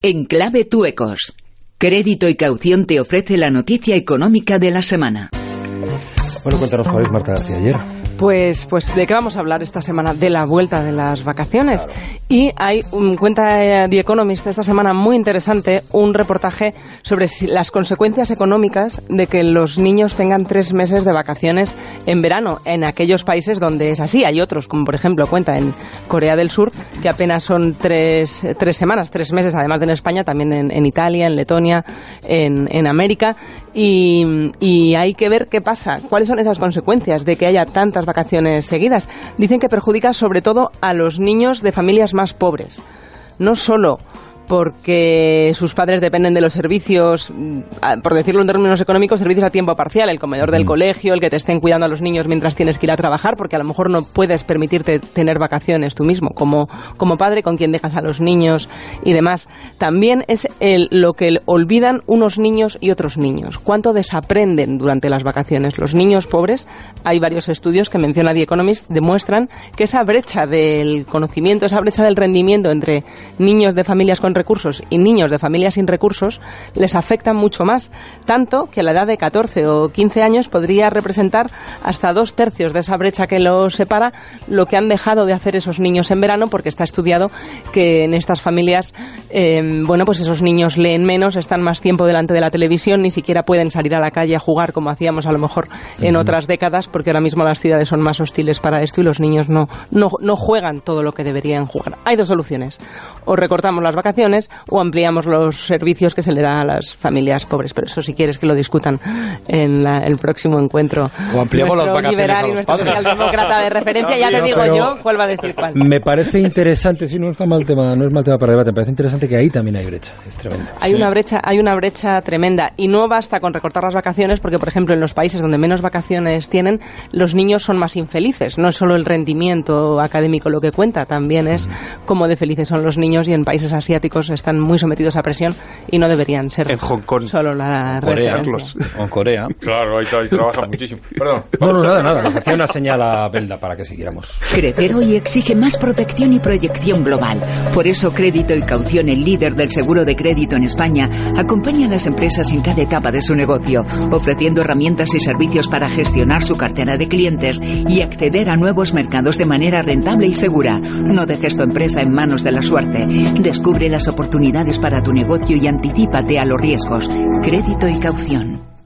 En clave Tuecos. Crédito y caución te ofrece la noticia económica de la semana. Bueno, cuéntanos cuál Marta García ayer. Pues, pues, ¿de qué vamos a hablar esta semana? De la vuelta de las vacaciones. Y hay, un, cuenta eh, The Economist esta semana muy interesante, un reportaje sobre las consecuencias económicas de que los niños tengan tres meses de vacaciones en verano en aquellos países donde es así. Hay otros, como por ejemplo cuenta en Corea del Sur, que apenas son tres, tres semanas, tres meses, además de en España, también en, Italia, en Letonia, en, en América. Y, y hay que ver qué pasa, cuáles son esas consecuencias de que haya tantas vacaciones seguidas. Dicen que perjudica sobre todo a los niños de familias más pobres. No solo porque sus padres dependen de los servicios, mm, por decirlo en términos económicos, servicios a tiempo parcial, el comedor del colegio, el que te estén cuidando a los niños mientras tienes que ir a trabajar, porque a lo mejor no puedes permitirte tener vacaciones tú mismo, como, como padre con quien dejas a los niños y demás. También es el, lo que olvidan unos niños y otros niños. ¿Cuánto desaprenden durante las vacaciones? Los niños pobres, hay varios estudios que menciona The Economist, demuestran que esa brecha del conocimiento, esa brecha del rendimiento entre niños de familias con recursos y niños de familias sin recursos les afectan mucho más, tanto que a la edad de 14 o 15 años podría representar hasta dos tercios de esa brecha que los separa lo que han dejado de hacer esos niños en verano, porque está estudiado que en estas familias, eh, bueno, pues esos niños leen menos, están más tiempo delante de la televisión, ni siquiera pueden salir a la calle a jugar como hacíamos a lo mejor en otras décadas, porque ahora mismo las ciudades son más hostiles para esto y los niños no, no, no juegan todo lo que deberían jugar. Hay dos soluciones. O recortamos las vacaciones, o ampliamos los servicios que se le dan a las familias pobres. Pero eso si quieres que lo discutan en el próximo encuentro. O ampliamos las vacaciones liberal y nuestro socialdemócrata de referencia, ya te digo yo cuál va a decir cuál. Me parece interesante, si no es mal tema, no es mal tema para debate, me parece interesante que ahí también hay brecha, es tremendo. Hay una brecha, hay una brecha tremenda y no basta con recortar las vacaciones porque por ejemplo en los países donde menos vacaciones tienen, los niños son más infelices, no es solo el rendimiento académico lo que cuenta, también es cómo de felices son los niños y en países asiáticos están muy sometidos a presión y no deberían ser en Hong Kong, solo la Corea, en Corea. Claro, ahí, ahí trabaja muchísimo. Perdón. No, no, nada, nada. Nos hacía una señal a Belda para que siguiéramos. Crecer hoy exige más protección y proyección global. Por eso Crédito y Caución, el líder del seguro de crédito en España, acompaña a las empresas en cada etapa de su negocio, ofreciendo herramientas y servicios para gestionar su cartera de clientes y acceder a nuevos mercados de manera rentable y segura. No dejes tu empresa en manos de la suerte. Descubre las oportunidades para tu negocio y anticípate a los riesgos. Crédito y caución.